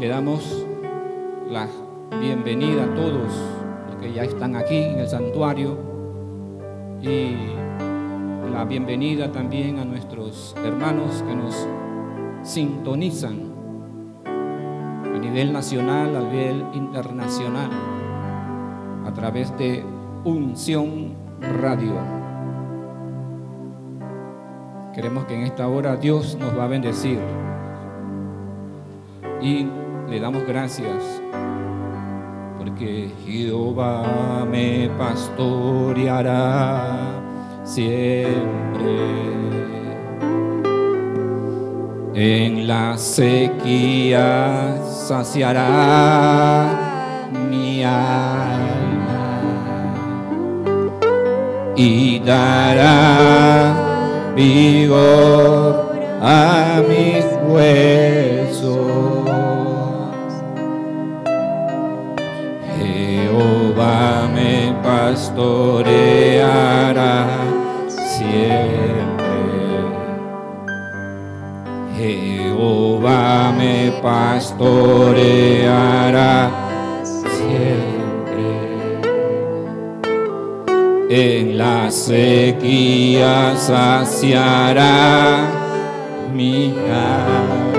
le damos la bienvenida a todos los que ya están aquí en el santuario y la bienvenida también a nuestros hermanos que nos sintonizan a nivel nacional, a nivel internacional, a través de Unción Radio. Queremos que en esta hora Dios nos va a bendecir y le damos gracias porque Jehová me pastoreará siempre. En la sequía saciará mi alma y dará vigor a mis huesos. Jehová me pastoreará siempre. Jehová me pastoreará siempre. En la sequía saciará mi alma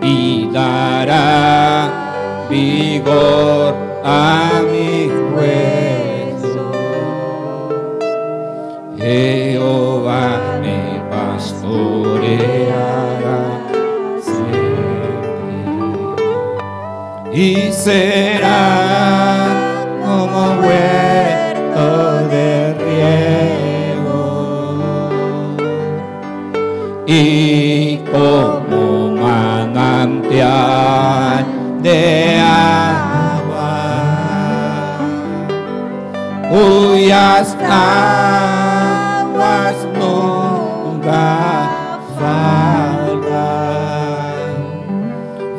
y dará vigor a mis huesos. Jehová me pastoreará siempre y será como huerto de riego y como manantial de cuyas aguas nunca faltan.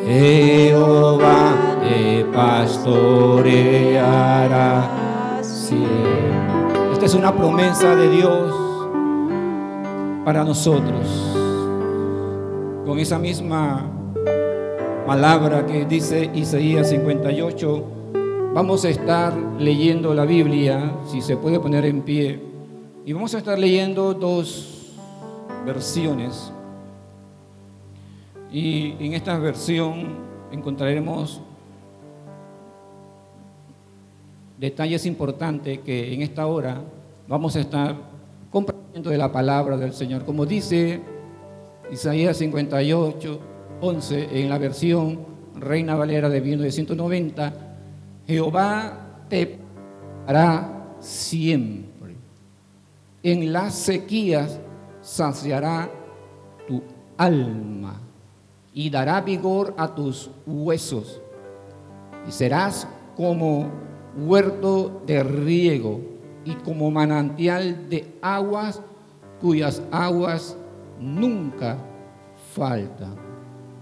Jehová te pastoreará siempre. Esta es una promesa de Dios para nosotros. Con esa misma palabra que dice Isaías 58, vamos a estar leyendo la Biblia, si se puede poner en pie, y vamos a estar leyendo dos versiones. Y en esta versión encontraremos detalles importantes que en esta hora vamos a estar compartiendo de la palabra del Señor. Como dice Isaías 58, 11 en la versión Reina Valera de 1990, Jehová te hará siempre. En las sequías saciará tu alma y dará vigor a tus huesos. Y serás como huerto de riego y como manantial de aguas cuyas aguas nunca faltan.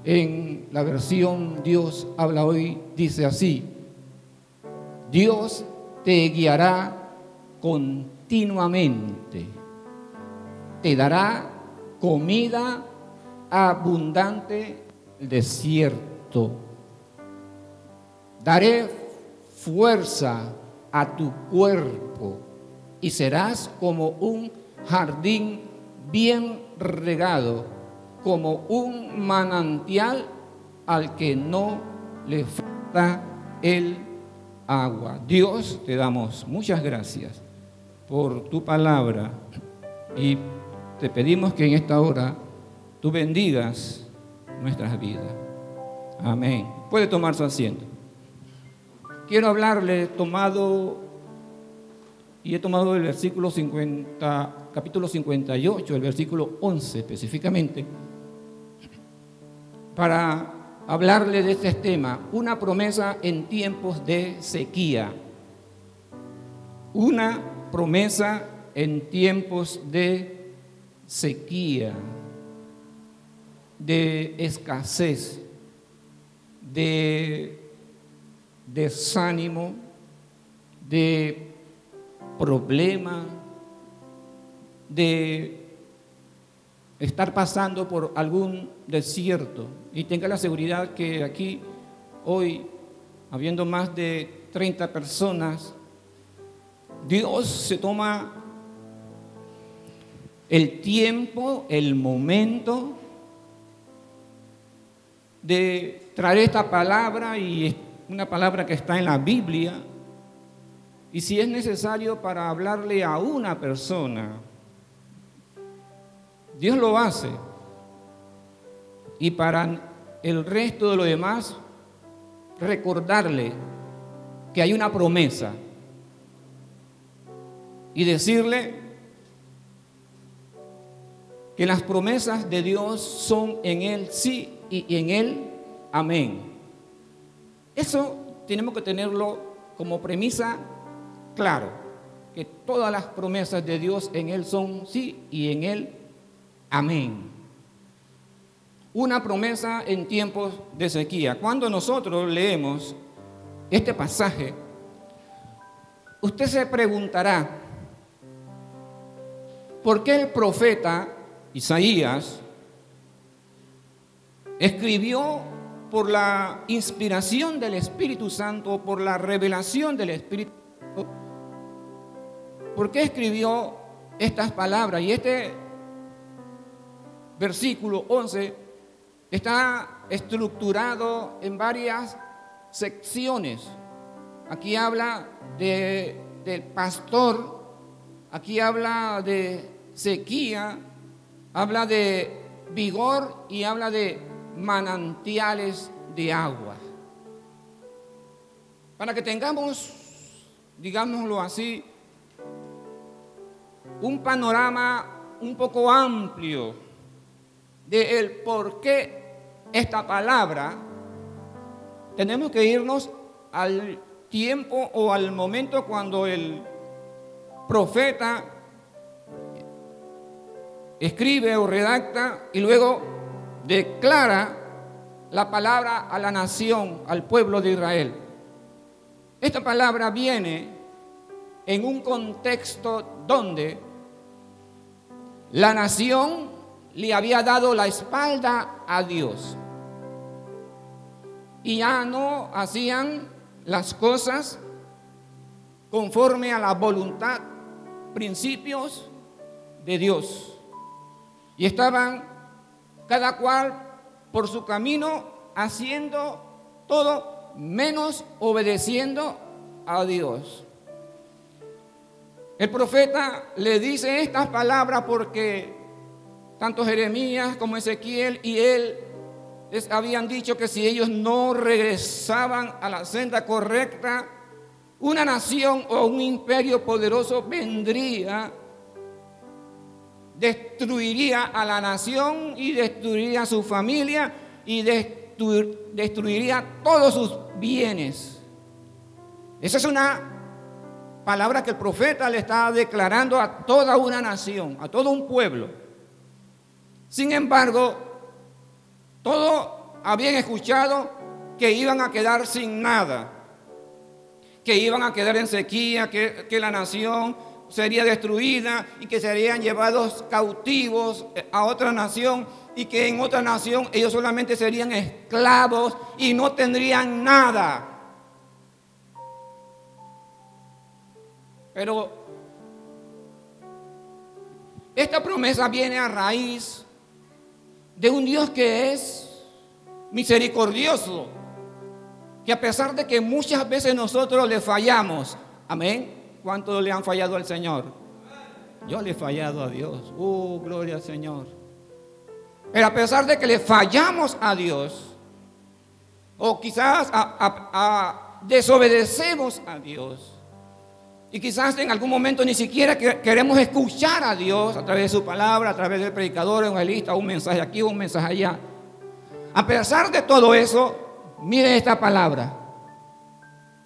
En la versión Dios habla hoy, dice así, Dios te guiará continuamente, te dará comida abundante el desierto, daré fuerza a tu cuerpo y serás como un jardín bien regado, como un manantial al que no le falta el agua. Dios, te damos muchas gracias por tu palabra y te pedimos que en esta hora tú bendigas nuestras vidas. Amén. Puede tomar su asiento. Quiero hablarle tomado y he tomado el versículo 50, capítulo 58, el versículo 11 específicamente, para hablarle de este tema, una promesa en tiempos de sequía. Una promesa en tiempos de sequía, de escasez, de desánimo, de problema, de estar pasando por algún desierto y tenga la seguridad que aquí hoy, habiendo más de 30 personas, Dios se toma el tiempo, el momento de traer esta palabra y una palabra que está en la Biblia. Y si es necesario para hablarle a una persona, Dios lo hace. Y para el resto de lo demás, recordarle que hay una promesa y decirle que las promesas de Dios son en Él sí y en Él amén. Eso tenemos que tenerlo como premisa claro, que todas las promesas de Dios en Él son sí y en Él amén. Una promesa en tiempos de sequía. Cuando nosotros leemos este pasaje, usted se preguntará, ¿por qué el profeta Isaías escribió por la inspiración del Espíritu Santo, por la revelación del Espíritu Santo, ¿por qué escribió estas palabras? Y este versículo 11 está estructurado en varias secciones. Aquí habla de, del pastor, aquí habla de sequía, habla de vigor y habla de manantiales de agua. Para que tengamos, digámoslo así, un panorama un poco amplio de el por qué esta palabra, tenemos que irnos al tiempo o al momento cuando el profeta escribe o redacta y luego declara la palabra a la nación, al pueblo de Israel. Esta palabra viene en un contexto donde la nación le había dado la espalda a Dios y ya no hacían las cosas conforme a la voluntad, principios de Dios. Y estaban cada cual por su camino haciendo todo menos obedeciendo a Dios. El profeta le dice estas palabras porque tanto Jeremías como Ezequiel y él les habían dicho que si ellos no regresaban a la senda correcta, una nación o un imperio poderoso vendría destruiría a la nación y destruiría a su familia y destruiría todos sus bienes. Esa es una palabra que el profeta le está declarando a toda una nación, a todo un pueblo. Sin embargo, todos habían escuchado que iban a quedar sin nada, que iban a quedar en sequía, que, que la nación sería destruida y que serían llevados cautivos a otra nación y que en otra nación ellos solamente serían esclavos y no tendrían nada. Pero esta promesa viene a raíz de un Dios que es misericordioso, que a pesar de que muchas veces nosotros le fallamos, amén, ¿Cuántos le han fallado al Señor? Yo le he fallado a Dios. Uh, gloria al Señor. Pero a pesar de que le fallamos a Dios, o quizás desobedecemos a Dios, y quizás en algún momento ni siquiera queremos escuchar a Dios a través de su palabra, a través del predicador, evangelista, un mensaje aquí, un mensaje allá. A pesar de todo eso, miren esta palabra.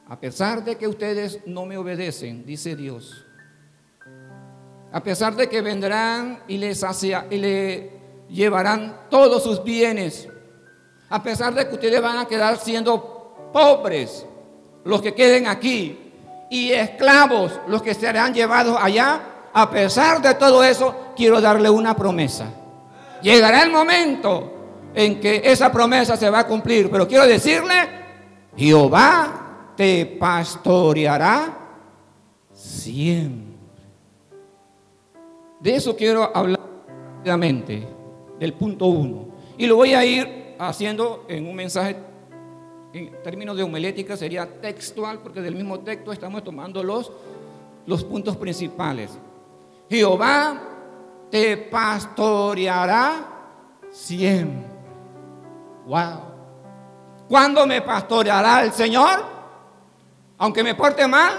A pesar de que ustedes no me obedecen, dice Dios, a pesar de que vendrán y les hacia, y le llevarán todos sus bienes, a pesar de que ustedes van a quedar siendo pobres, los que queden aquí, y esclavos, los que serán llevados allá, a pesar de todo eso, quiero darle una promesa. llegará el momento en que esa promesa se va a cumplir. Pero quiero decirle, Jehová te pastoreará siempre. De eso quiero hablar rápidamente, del punto uno. Y lo voy a ir haciendo en un mensaje, en términos de homilética, sería textual, porque del mismo texto estamos tomando los, los puntos principales. Jehová te pastoreará siempre. Wow. ¿Cuándo me pastoreará el Señor? Aunque me porte mal,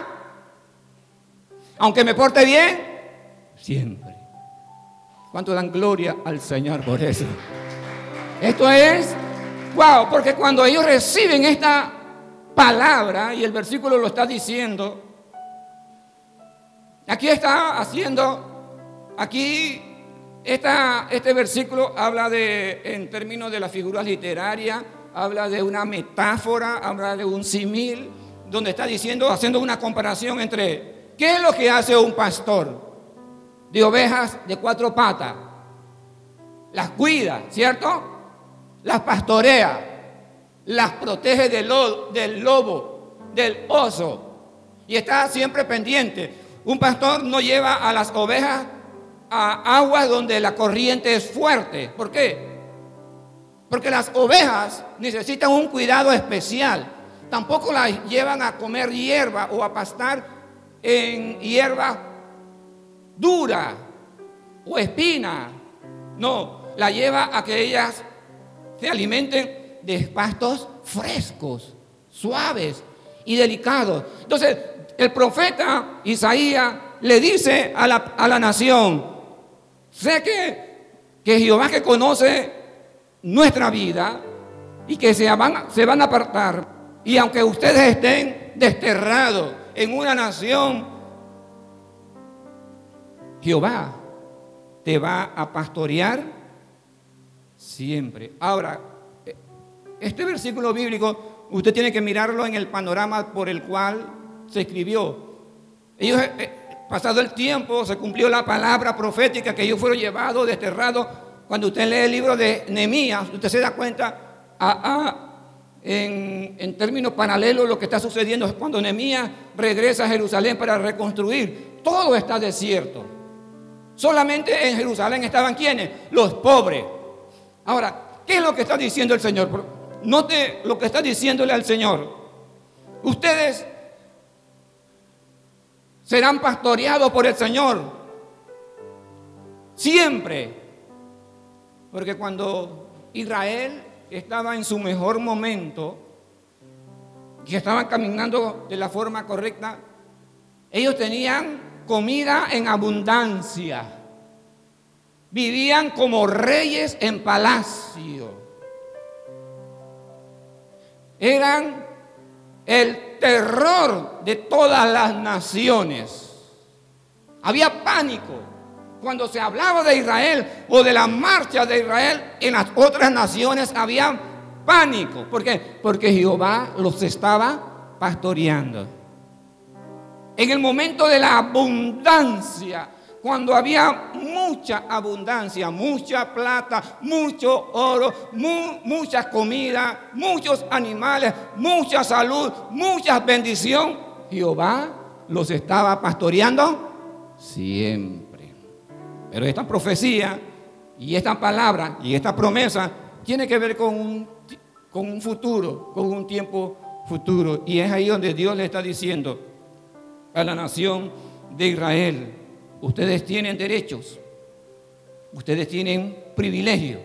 aunque me porte bien, siempre. ¿Cuánto dan gloria al Señor por eso? Esto es, wow, porque cuando ellos reciben esta palabra, y el versículo lo está diciendo, aquí está haciendo, aquí este versículo habla de, en términos de la figura literaria, habla de una metáfora, habla de un simil, donde está diciendo, haciendo una comparación entre qué es lo que hace un pastor de ovejas de cuatro patas. Las cuida, ¿cierto? Las pastorea, las protege del, lobo, del oso, y está siempre pendiente. Un pastor no lleva a las ovejas a aguas donde la corriente es fuerte. ¿Por qué? Porque las ovejas necesitan un cuidado especial. Tampoco las llevan a comer hierba o a pastar en hierba dura o espina. No, la lleva a que ellas se alimenten de pastos frescos, suaves y delicados. Entonces, el profeta Isaías le dice a la, a la nación, sé que, que Jehová que conoce nuestra vida y que se van, se van a apartar. Y aunque ustedes estén desterrados en una nación, Jehová te va a pastorear siempre. Ahora, este versículo bíblico, usted tiene que mirarlo en el panorama por el cual se escribió. Ellos, eh, pasado el tiempo, se cumplió la palabra profética que ellos fueron llevados, desterrados cuando usted lee el libro de Nehemías, usted se da cuenta en, términos paralelos lo que está sucediendo es cuando Nehemías regresa a Jerusalén para reconstruir. Todo está desierto. Solamente en Jerusalén estaban quienes? Los pobres. Ahora, ¿qué es lo que está diciendo el Señor? Note lo que está diciéndole al Señor. Ustedes serán pastoreados por el Señor. Siempre. Porque cuando Israel estaba en su mejor momento, que estaban caminando de la forma correcta, ellos tenían comida en abundancia. Vivían como reyes en palacio. Eran el terror de todas las naciones. Había pánico cuando se hablaba de Israel o de la marcha de Israel en las otras naciones había pánico. ¿Por qué? Porque Jehová los estaba pastoreando. En el momento de la abundancia, cuando había mucha abundancia, mucha plata, mucho oro, mucha comida, muchos animales, mucha salud, mucha bendición, Jehová los estaba pastoreando siempre. Pero esta profecía y esta palabra y esta promesa tiene que ver con un futuro, con un tiempo futuro. Y es ahí donde Dios le está diciendo a la nación de Israel, ustedes tienen derechos, ustedes tienen privilegios,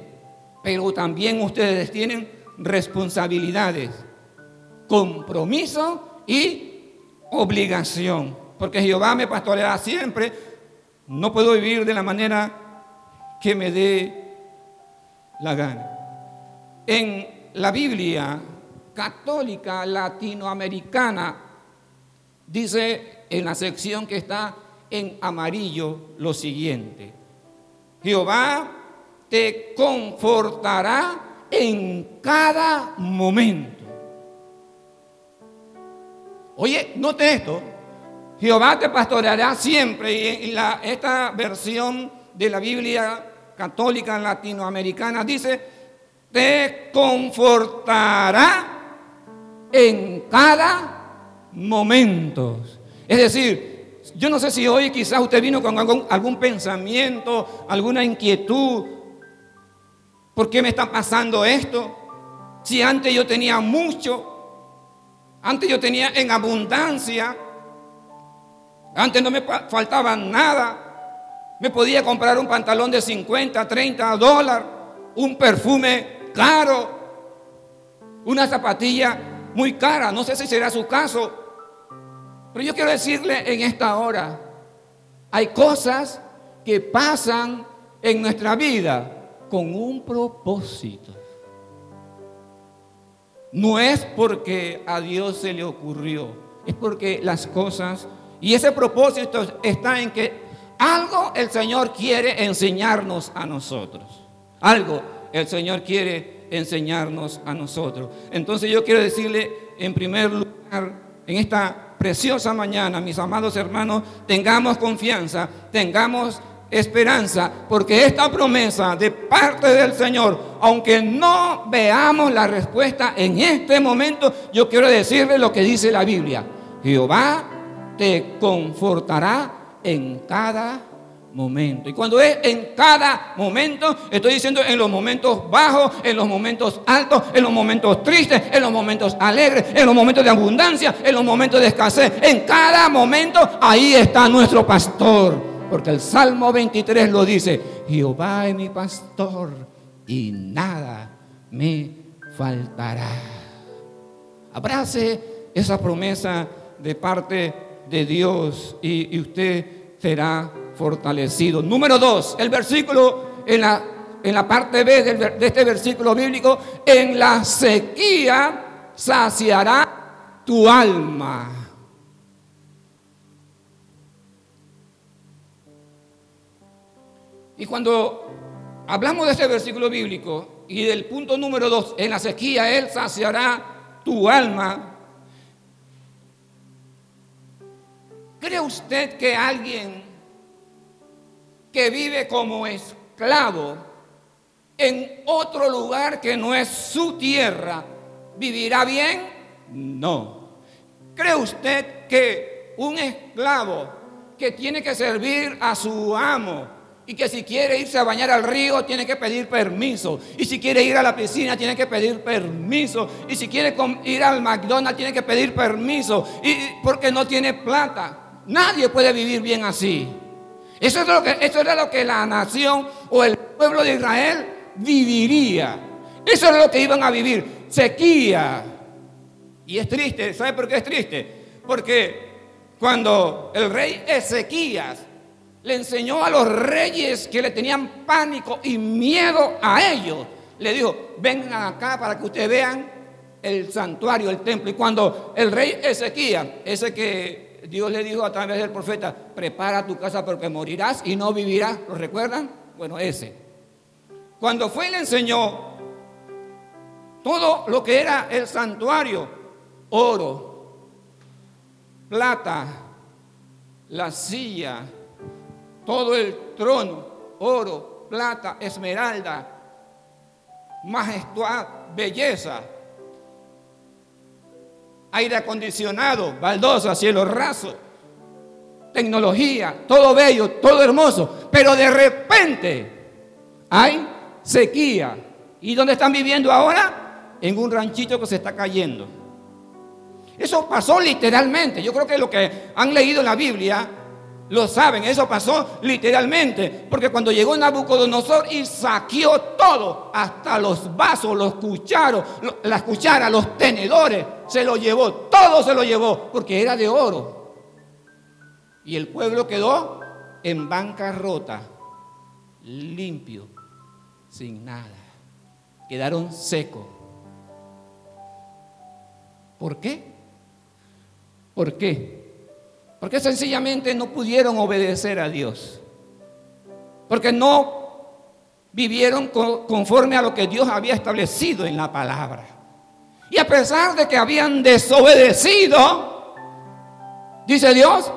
pero también ustedes tienen responsabilidades, compromiso y obligación. Porque Jehová me pastoreará siempre no puedo vivir de la manera que me dé la gana. En la Biblia católica latinoamericana dice en la sección que está en amarillo lo siguiente. Jehová te confortará en cada momento. Oye, note esto. Jehová te pastoreará siempre. Y en esta versión de la Biblia católica latinoamericana dice, te confortará en cada momento. Es decir, yo no sé si hoy quizás usted vino con algún, pensamiento, alguna inquietud. ¿Por qué me está pasando esto? Si antes yo tenía mucho, antes yo tenía en abundancia, antes no me faltaba nada. Me podía comprar un pantalón de 50, 30 dólares, un perfume caro, una zapatilla muy cara. No sé si será su caso. Pero yo quiero decirle en esta hora, hay cosas que pasan en nuestra vida con un propósito. No es porque a Dios se le ocurrió, es porque las cosas, y ese propósito está en que algo el Señor quiere enseñarnos a nosotros. Algo el Señor quiere enseñarnos a nosotros. Entonces yo quiero decirle en primer lugar, en esta preciosa mañana, mis amados hermanos, tengamos confianza, tengamos esperanza, porque esta promesa de parte del Señor, aunque no veamos la respuesta en este momento, yo quiero decirle lo que dice la Biblia. Jehová te confortará en cada momento. Y cuando es en cada momento, estoy diciendo en los momentos bajos, en los momentos altos, en los momentos tristes, en los momentos alegres, en los momentos de abundancia, en los momentos de escasez. En cada momento, ahí está nuestro pastor. Porque el Salmo 23 lo dice, Jehová es mi pastor y nada me faltará. Abrace esa promesa de parte de Dios y, y usted será fortalecido. Número dos, el versículo en la, en la parte B de este versículo bíblico, en la sequía saciará tu alma. Y cuando hablamos de este versículo bíblico y del punto número dos, en la sequía Él saciará tu alma, ¿cree usted que alguien que vive como esclavo en otro lugar que no es su tierra, ¿vivirá bien? No. ¿Cree usted que un esclavo que tiene que servir a su amo y que si quiere irse a bañar al río tiene que pedir permiso. Y si quiere ir a la piscina tiene que pedir permiso. Y si quiere ir al McDonald's tiene que pedir permiso. Y porque no tiene plata. Nadie puede vivir bien así. Eso, es lo que, eso era lo que la nación o el pueblo de Israel viviría. Eso era lo que iban a vivir. Sequía. Y es triste. ¿Sabe por qué es triste? Porque cuando el rey Ezequías le enseñó a los reyes que le tenían pánico y miedo a ellos, le dijo, vengan acá para que ustedes vean el santuario, el templo. Y cuando el rey Ezequías, ese que Dios le dijo a través del profeta, prepara tu casa porque morirás y no vivirás. ¿Lo recuerdan? Bueno, ese. Cuando fue y le enseñó todo lo que era el santuario, oro, plata, la silla, todo el trono, oro, plata, esmeralda, majestad, belleza, aire acondicionado, baldosa, cielo raso, tecnología, todo bello, todo hermoso, pero de repente hay sequía. ¿Y dónde están viviendo ahora? En un ranchito que se está cayendo. Eso pasó literalmente. Yo creo que lo que han leído en la Biblia lo saben, eso pasó literalmente, porque cuando llegó Nabucodonosor y saqueó todo, hasta los vasos, los cucharos, las cucharas, los tenedores, se lo llevó, todo se lo llevó, porque era de oro. Y el pueblo quedó en bancarrota, limpio, sin nada. Quedaron secos. ¿Por qué? ¿Por qué? Porque sencillamente no pudieron obedecer a Dios. Porque no vivieron conforme a lo que Dios había establecido en la palabra. Y a pesar de que habían desobedecido, dice Dios,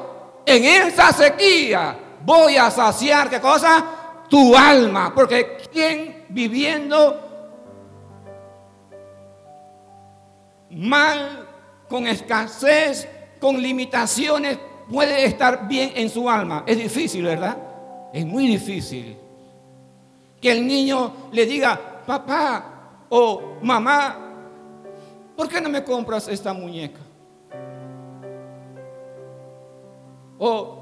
en esa sequía voy a saciar, ¿qué cosa? tu alma, porque quien viviendo mal, con escasez, con limitaciones, puede estar bien en su alma. Es difícil, ¿verdad? Es muy difícil. Que el niño le diga, papá o mamá, ¿por qué no me compras esta muñeca? O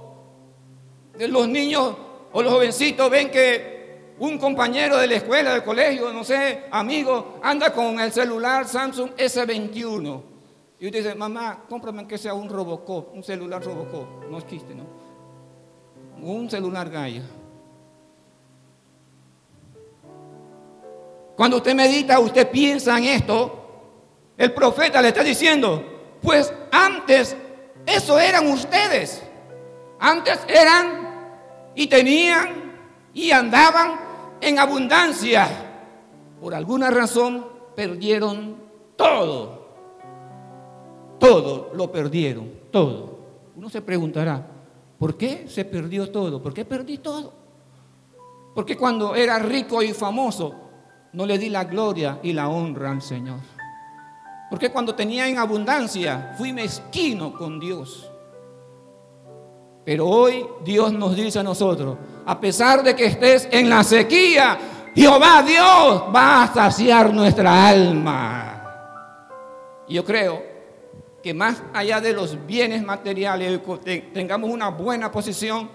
los niños o los jovencitos ven que un compañero de la escuela, del colegio, no sé, amigo, anda con el celular Samsung S21. Y usted dice, mamá, cómprame que sea un Robocop, un celular Robocop. No existe, ¿no? Un celular Gaia. Cuando usted medita, usted piensa en esto, el profeta le está diciendo, pues antes eso eran ustedes. Antes eran y tenían y andaban en abundancia. Por alguna razón perdieron todo. Todo lo perdieron, todo. Uno se preguntará, ¿por qué se perdió todo? ¿Por qué perdí todo? Porque cuando era rico y famoso no le di la gloria y la honra al Señor? Porque cuando tenía en abundancia fui mezquino con Dios. Pero hoy Dios nos dice a nosotros, a pesar de que estés en la sequía, Jehová Dios va a saciar nuestra alma. Y yo creo que más allá de los bienes materiales, tengamos una buena posición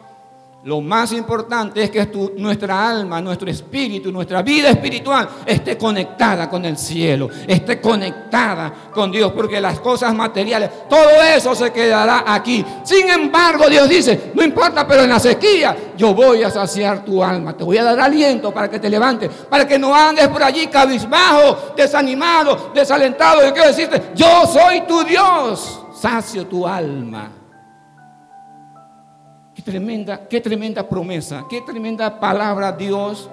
lo más importante es que nuestra alma, nuestro espíritu, nuestra vida espiritual esté conectada con el cielo, esté conectada con Dios, porque las cosas materiales, todo eso se quedará aquí. Sin embargo, Dios dice, no importa, pero en la sequía yo voy a saciar tu alma, te voy a dar aliento para que te levantes, para que no andes por allí cabizbajo, desanimado, desalentado. Y quiero decirte, yo soy tu Dios, sacio tu alma tremenda, qué tremenda promesa, qué tremenda palabra Dios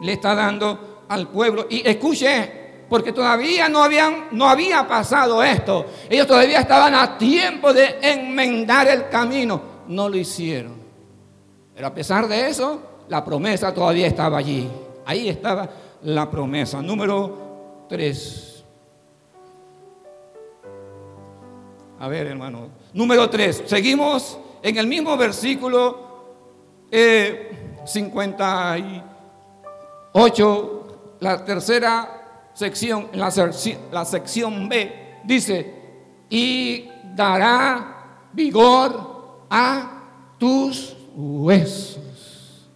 le está dando al pueblo. Y escuche, porque todavía no, habían, no había pasado esto. Ellos todavía estaban a tiempo de enmendar el camino. No lo hicieron. Pero a pesar de eso, la promesa todavía estaba allí. Ahí estaba la promesa. Número 3. A ver, hermano. Número 3. Seguimos en el mismo versículo 58, eh, la tercera sección, la sección B, dice, y dará vigor a tus huesos.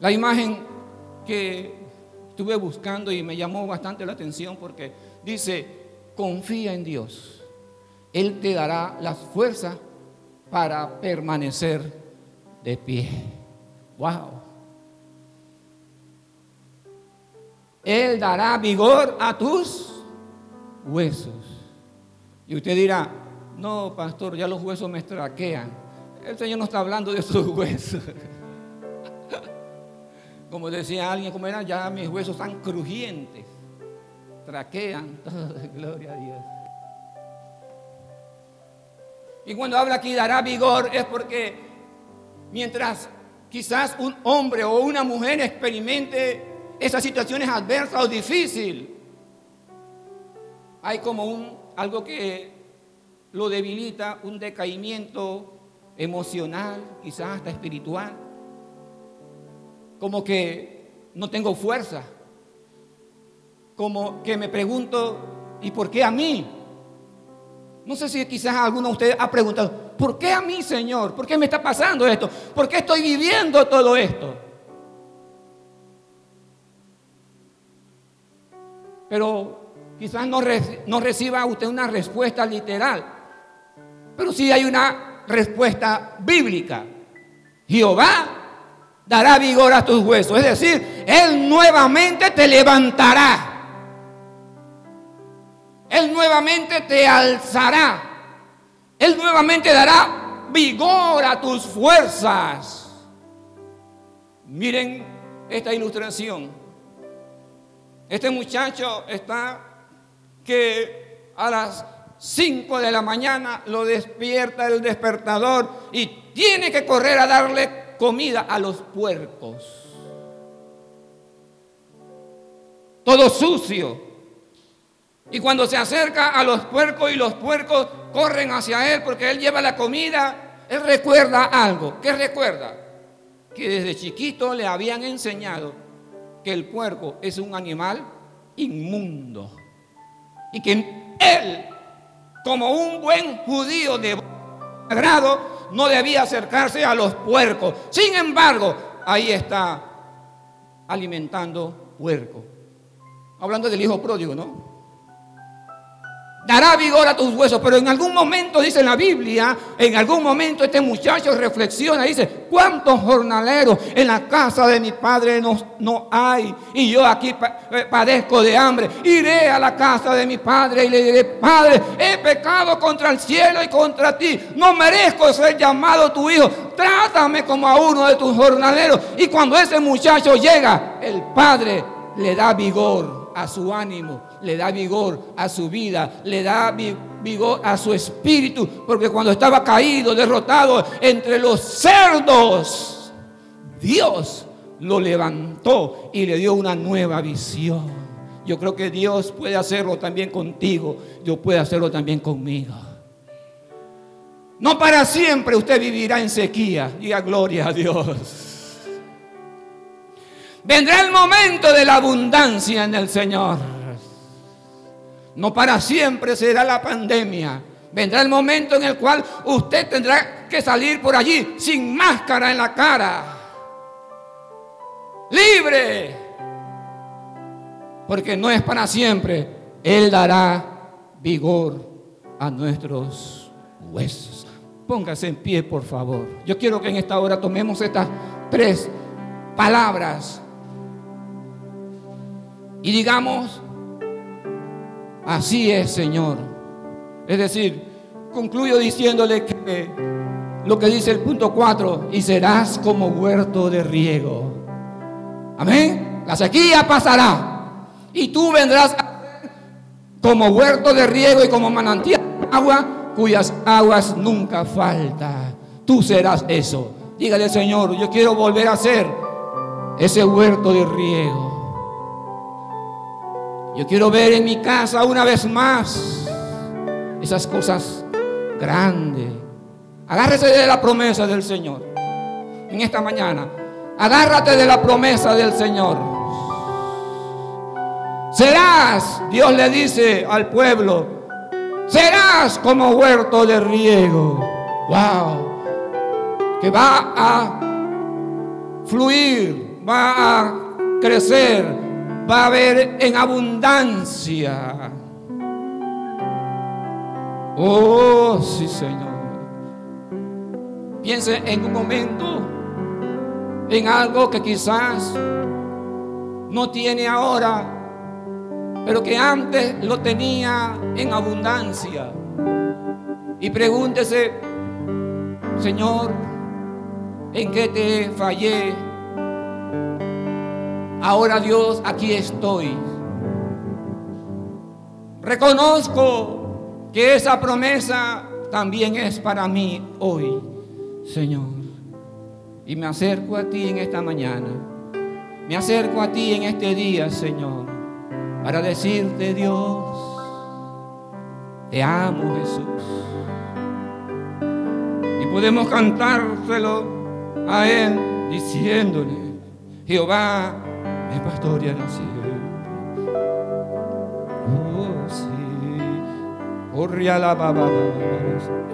La imagen que estuve buscando y me llamó bastante la atención porque dice, confía en Dios él te dará las fuerzas para permanecer de pie. Wow. Él dará vigor a tus huesos. Y usted dirá, no, pastor, ya los huesos me estraquean. El Señor no está hablando de sus huesos. Como decía alguien, como era, ya mis huesos están crujientes, traquean. Gloria a Dios. Y cuando habla aquí dará vigor es porque mientras quizás un hombre o una mujer experimente esas situaciones adversas o difíciles, hay como un algo que lo debilita, un decaimiento emocional, quizás hasta espiritual. Como que no tengo fuerza. Como que me pregunto, ¿y por qué a mí? No sé si quizás alguno de ustedes ha preguntado, ¿por qué a mí, Señor? ¿Por qué me está pasando esto? ¿Por qué estoy viviendo todo esto? Pero quizás no, reciba usted una respuesta literal, pero sí hay una respuesta bíblica. Jehová dará vigor a tus huesos, es decir, Él nuevamente te levantará. Él nuevamente te alzará. Él nuevamente dará vigor a tus fuerzas. Miren esta ilustración. Este muchacho está que a las 5 de la mañana lo despierta el despertador y tiene que correr a darle comida a los puercos. Todo sucio. Y cuando se acerca a los puercos y los puercos corren hacia él porque él lleva la comida, él recuerda algo. ¿Qué recuerda? Que desde chiquito le habían enseñado que el puerco es un animal inmundo. Y que él, como un buen judío de grado, no debía acercarse a los puercos. Sin embargo, ahí está alimentando puerco. Hablando del hijo pródigo, ¿no? Dará vigor a tus huesos. Pero en algún momento, dice la Biblia, en algún momento este muchacho reflexiona, dice, ¿cuántos jornaleros en la casa de mi padre no, no hay? Y yo aquí eh, padezco de hambre. Iré a la casa de mi padre y le diré, Padre, he pecado contra el cielo y contra ti. No merezco ser llamado tu hijo. Trátame como a uno de tus jornaleros. Y cuando ese muchacho llega, el padre le da vigor a su ánimo, le da vigor a su vida, le da vigor a su espíritu, porque cuando estaba caído, derrotado entre los cerdos, Dios lo levantó y le dio una nueva visión. Yo creo que Dios puede hacerlo también contigo, Dios puede hacerlo también conmigo. No para siempre usted vivirá en sequía, diga gloria a Dios. Vendrá el momento de la abundancia en el Señor. No para siempre será la pandemia. Vendrá el momento en el cual usted tendrá que salir por allí sin máscara en la cara. Libre. Porque no es para siempre. Él dará vigor a nuestros huesos. Póngase en pie, por favor. Yo quiero que en esta hora tomemos estas tres palabras y digamos, así es, Señor. Es decir, concluyo diciéndole que lo que dice el punto 4, y serás como huerto de riego. Amén. La sequía pasará y tú vendrás como huerto de riego y como manantial de agua cuyas aguas nunca faltan. Tú serás eso. Dígale, Señor, yo quiero volver a ser ese huerto de riego. Yo quiero ver en mi casa una vez más esas cosas grandes. Agárrese de la promesa del Señor. En esta mañana, agárrate de la promesa del Señor. Serás, Dios le dice al pueblo, serás como huerto de riego. Wow. Que va a fluir, va a crecer, va a haber en abundancia. Oh, sí, Señor. Piense en un momento en algo que quizás no tiene ahora, pero que antes lo tenía en abundancia. Y pregúntese, Señor, ¿en qué te fallé? Ahora Dios, aquí estoy. Reconozco que esa promesa también es para mí hoy, Señor. Y me acerco a ti en esta mañana. Me acerco a ti en este día, Señor, para decirte, Dios, te amo, Jesús. Y podemos cantárselo a Él diciéndole, Jehová me pastoreará siempre. Oh, sí.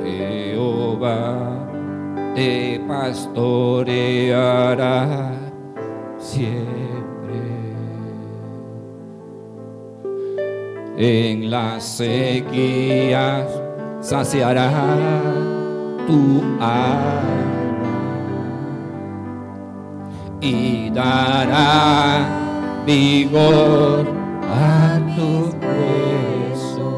Jehová te pastoreará siempre. En las sequías saciará tu alma y dará vigor a tu hueso.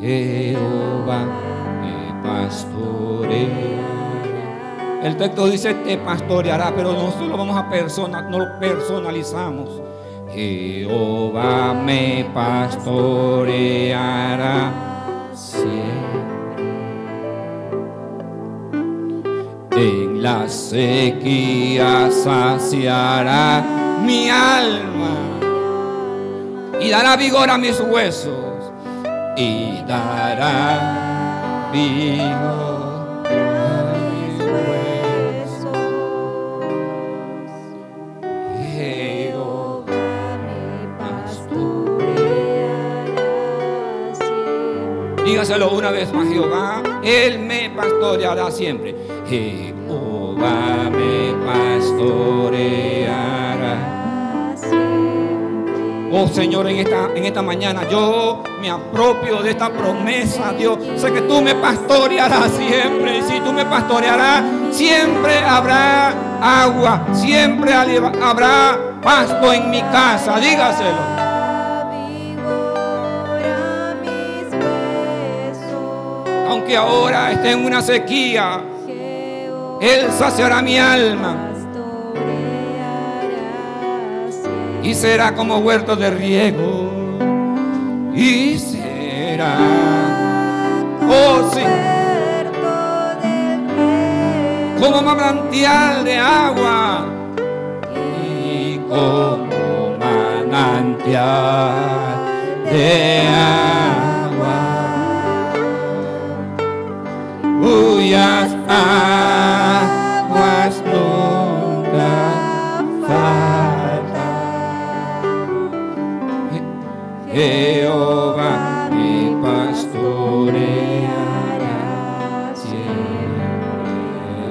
Jehová te pastoreará. El texto dice te pastoreará, pero nosotros lo vamos a personalizar, no lo personalizamos. Jehová me pastoreará siempre. La sequía saciará mi alma y dará vigor a mis huesos y dará vigor a mis huesos. Jehová Dígaselo una vez más, Jehová, Él me pastoreará siempre. Jehová me. Oh Señor, en esta, en esta mañana yo me apropio de esta promesa, Dios. Sé que tú me pastorearás siempre. Y si tú me pastorearás, siempre habrá agua, siempre habrá pasto en mi casa. Dígaselo. Aunque ahora esté en una sequía, Él saciará mi alma. y será como huerto de riego. Y será oh sí como manantial de agua. Y como manantial de agua. Cuyas aguas nunca Jehová mi pastoreará siempre.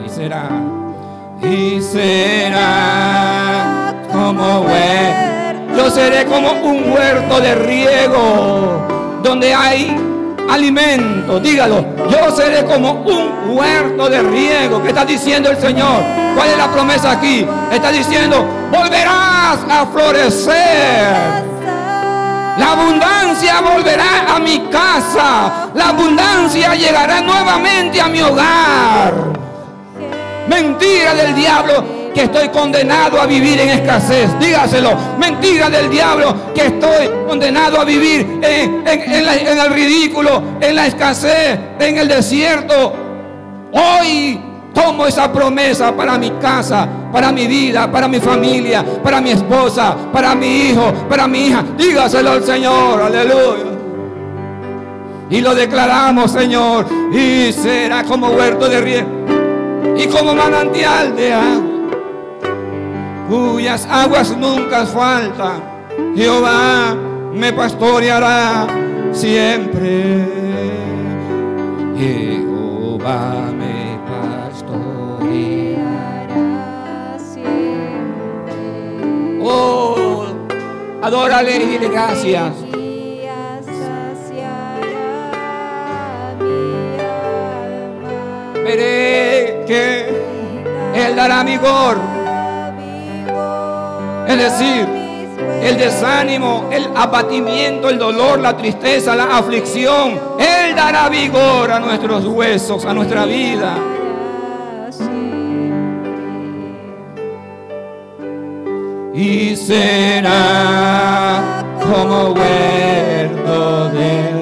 Y será, y será como huerto. Yo seré como un huerto de riego donde hay alimento. Dígalo, seré como un huerto de riego. ¿Qué está diciendo el Señor? ¿Cuál es la promesa aquí? Está diciendo, volverás a florecer la abundancia volverá a mi casa. La abundancia llegará nuevamente a mi hogar. Mentira del diablo que estoy condenado a vivir en escasez. Dígaselo. Mentira del diablo que estoy condenado a vivir en, el ridículo, en la escasez, en el desierto. Hoy Tomo esa promesa para mi casa, para mi vida, para mi familia, para mi esposa, para mi hijo, para mi hija. Dígaselo al Señor, aleluya. Y lo declaramos, Señor, y será como huerto de riego y como manantial de agua, cuyas aguas nunca faltan. Jehová me pastoreará siempre. Jehová Oh, adórale y dile gracias. Veré que Él dará vigor. Es decir, el desánimo, el abatimiento, el dolor, la tristeza, la aflicción. Él dará vigor a nuestros huesos, a nuestra vida. y será como huerto de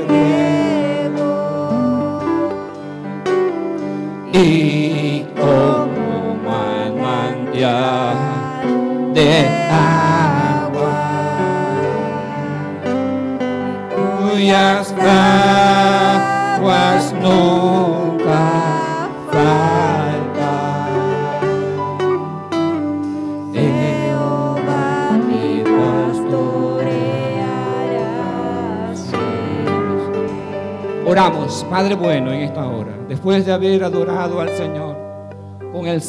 aguas nunca Oramos, Padre bueno, en esta hora, después de haber adorado al Señor con el